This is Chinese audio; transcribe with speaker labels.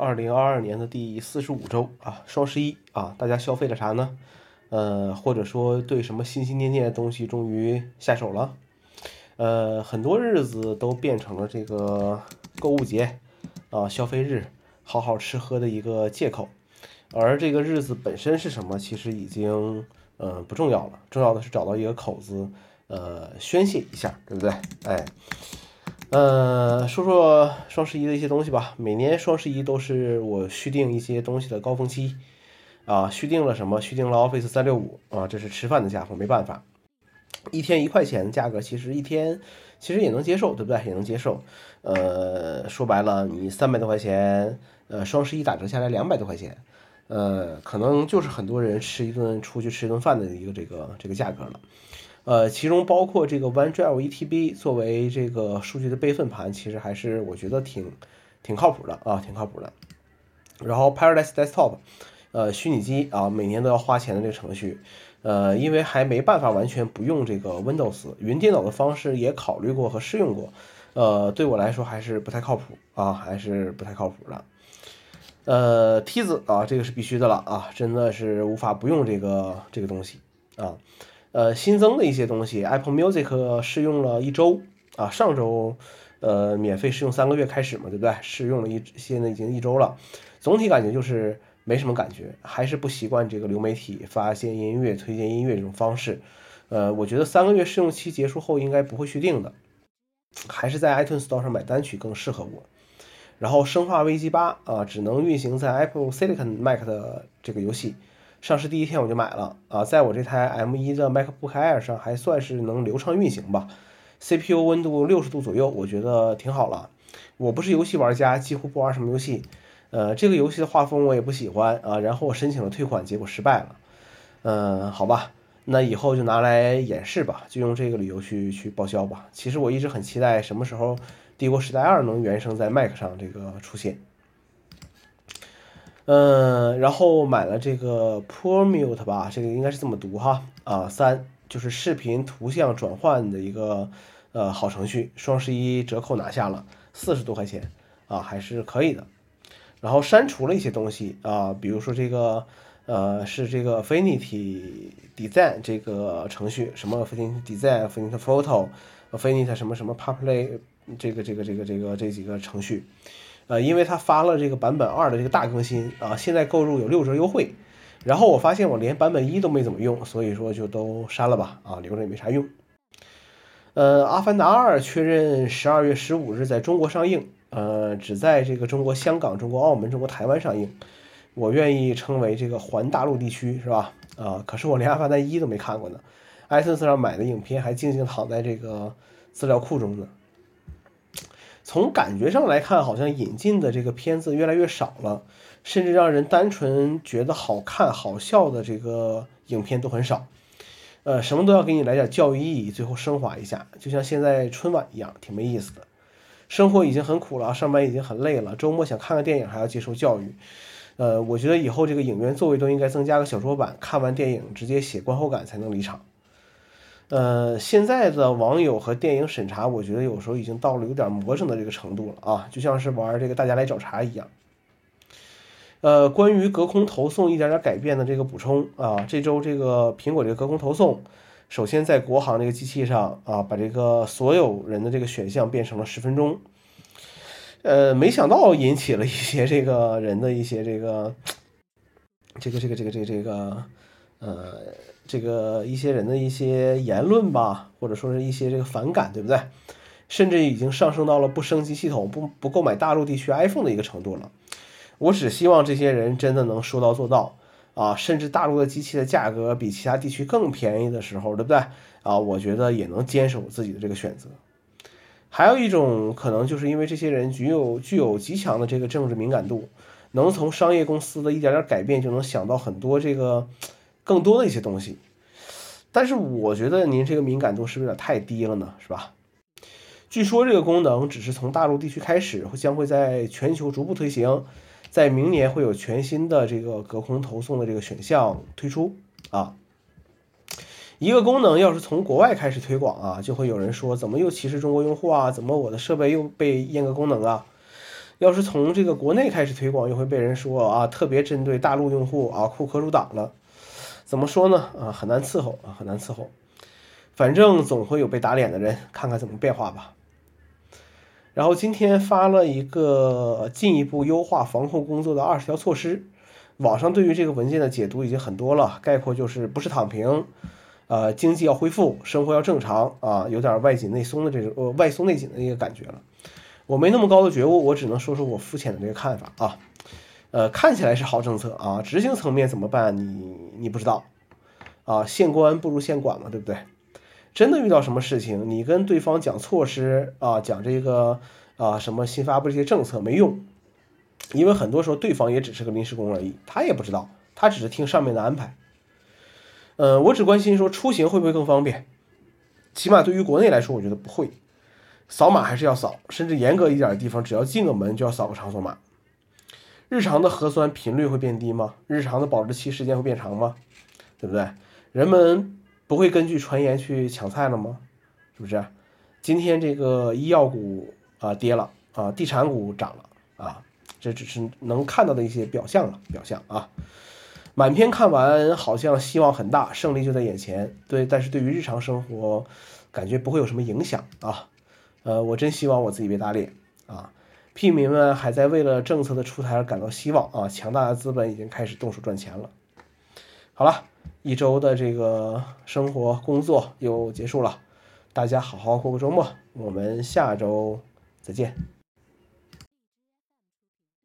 Speaker 1: 二零二二年的第四十五周啊，双十一啊，大家消费了啥呢？呃，或者说对什么心心念念的东西终于下手了？呃，很多日子都变成了这个购物节啊、消费日、好好吃喝的一个借口，而这个日子本身是什么，其实已经呃不重要了，重要的是找到一个口子，呃，宣泄一下，对不对？哎。呃，说说双十一的一些东西吧。每年双十一都是我续订一些东西的高峰期，啊，续订了什么？续订了 Office 三六五啊，这是吃饭的家伙，没办法，一天一块钱的价格，其实一天其实也能接受，对不对？也能接受。呃，说白了，你三百多块钱，呃，双十一打折下来两百多块钱，呃，可能就是很多人吃一顿出去吃一顿饭的一个这个这个价格了。呃，其中包括这个 OneDrive ETB 作为这个数据的备份盘，其实还是我觉得挺挺靠谱的啊，挺靠谱的。然后 Paradise Desktop，呃，虚拟机啊，每年都要花钱的这个程序，呃，因为还没办法完全不用这个 Windows 云电脑的方式，也考虑过和试用过，呃，对我来说还是不太靠谱啊，还是不太靠谱的。呃，梯子啊，这个是必须的了啊，真的是无法不用这个这个东西啊。呃，新增的一些东西，Apple Music 试用了一周啊，上周呃免费试用三个月开始嘛，对不对？试用了一现在已经一周了，总体感觉就是没什么感觉，还是不习惯这个流媒体发现音乐、推荐音乐这种方式。呃，我觉得三个月试用期结束后应该不会续订的，还是在 iTunes Store 上买单曲更适合我。然后《生化危机八》啊，只能运行在 Apple Silicon Mac 的这个游戏。上市第一天我就买了啊，在我这台 M1 的 MacBook Air 上还算是能流畅运行吧，CPU 温度六十度左右，我觉得挺好了。我不是游戏玩家，几乎不玩什么游戏，呃，这个游戏的画风我也不喜欢啊，然后我申请了退款，结果失败了。嗯，好吧，那以后就拿来演示吧，就用这个理由去去报销吧。其实我一直很期待什么时候《帝国时代二》能原生在 Mac 上这个出现。嗯，然后买了这个 Promute 吧，这个应该是这么读哈啊，三就是视频图像转换的一个呃好程序，双十一折扣拿下了四十多块钱啊，还是可以的。然后删除了一些东西啊，比如说这个呃是这个 Affinity Design 这个程序，什么 Affinity Design、Affinity Photo、Affinity 什么什么 Public 这个这个这个这个这几个程序。呃，因为它发了这个版本二的这个大更新啊，现在购入有六折优惠。然后我发现我连版本一都没怎么用，所以说就都删了吧，啊，留着也没啥用。呃，《阿凡达二》确认十二月十五日在中国上映，呃，只在这个中国香港、中国澳门、中国台湾上映。我愿意称为这个环大陆地区，是吧？啊，可是我连《阿凡达一》都没看过呢，iTunes 上买的影片还静静躺在这个资料库中呢。从感觉上来看，好像引进的这个片子越来越少了，甚至让人单纯觉得好看、好笑的这个影片都很少。呃，什么都要给你来点教育意义，最后升华一下，就像现在春晚一样，挺没意思的。生活已经很苦了，上班已经很累了，周末想看个电影还要接受教育。呃，我觉得以后这个影院座位都应该增加个小桌板，看完电影直接写观后感才能离场。呃，现在的网友和电影审查，我觉得有时候已经到了有点魔怔的这个程度了啊，就像是玩这个大家来找茬一样。呃，关于隔空投送一点点改变的这个补充啊，这周这个苹果这个隔空投送，首先在国行这个机器上啊，把这个所有人的这个选项变成了十分钟。呃，没想到引起了一些这个人的一些这个这个这个这个这个这个呃。这个一些人的一些言论吧，或者说是一些这个反感，对不对？甚至已经上升到了不升级系统、不不购买大陆地区 iPhone 的一个程度了。我只希望这些人真的能说到做到啊！甚至大陆的机器的价格比其他地区更便宜的时候，对不对？啊，我觉得也能坚守自己的这个选择。还有一种可能，就是因为这些人具有具有极强的这个政治敏感度，能从商业公司的一点点改变就能想到很多这个。更多的一些东西，但是我觉得您这个敏感度是不是有点太低了呢？是吧？据说这个功能只是从大陆地区开始，会将会在全球逐步推行，在明年会有全新的这个隔空投送的这个选项推出啊。一个功能要是从国外开始推广啊，就会有人说怎么又歧视中国用户啊？怎么我的设备又被阉割功能啊？要是从这个国内开始推广，又会被人说啊，特别针对大陆用户啊，库克入党了。怎么说呢？啊，很难伺候啊，很难伺候。反正总会有被打脸的人，看看怎么变化吧。然后今天发了一个进一步优化防控工作的二十条措施，网上对于这个文件的解读已经很多了，概括就是不是躺平，呃，经济要恢复，生活要正常啊，有点外紧内松的这种呃外松内紧的一个感觉了。我没那么高的觉悟，我只能说说我肤浅的这个看法啊。呃，看起来是好政策啊，执行层面怎么办？你你不知道啊，县官不如县管嘛，对不对？真的遇到什么事情，你跟对方讲措施啊，讲这个啊什么新发布这些政策没用，因为很多时候对方也只是个临时工而已，他也不知道，他只是听上面的安排。呃，我只关心说出行会不会更方便，起码对于国内来说，我觉得不会。扫码还是要扫，甚至严格一点的地方，只要进个门就要扫个场所码。日常的核酸频率会变低吗？日常的保质期时间会变长吗？对不对？人们。不会根据传言去抢菜了吗？是不是？今天这个医药股啊跌了啊，地产股涨了啊，这只是能看到的一些表象了，表象啊。满篇看完，好像希望很大，胜利就在眼前。对，但是对于日常生活，感觉不会有什么影响啊。呃，我真希望我自己别打脸啊。屁民们还在为了政策的出台而感到希望啊，强大的资本已经开始动手赚钱了。好了。一周的这个生活工作又结束了，大家好好过个周末，我们下周再见。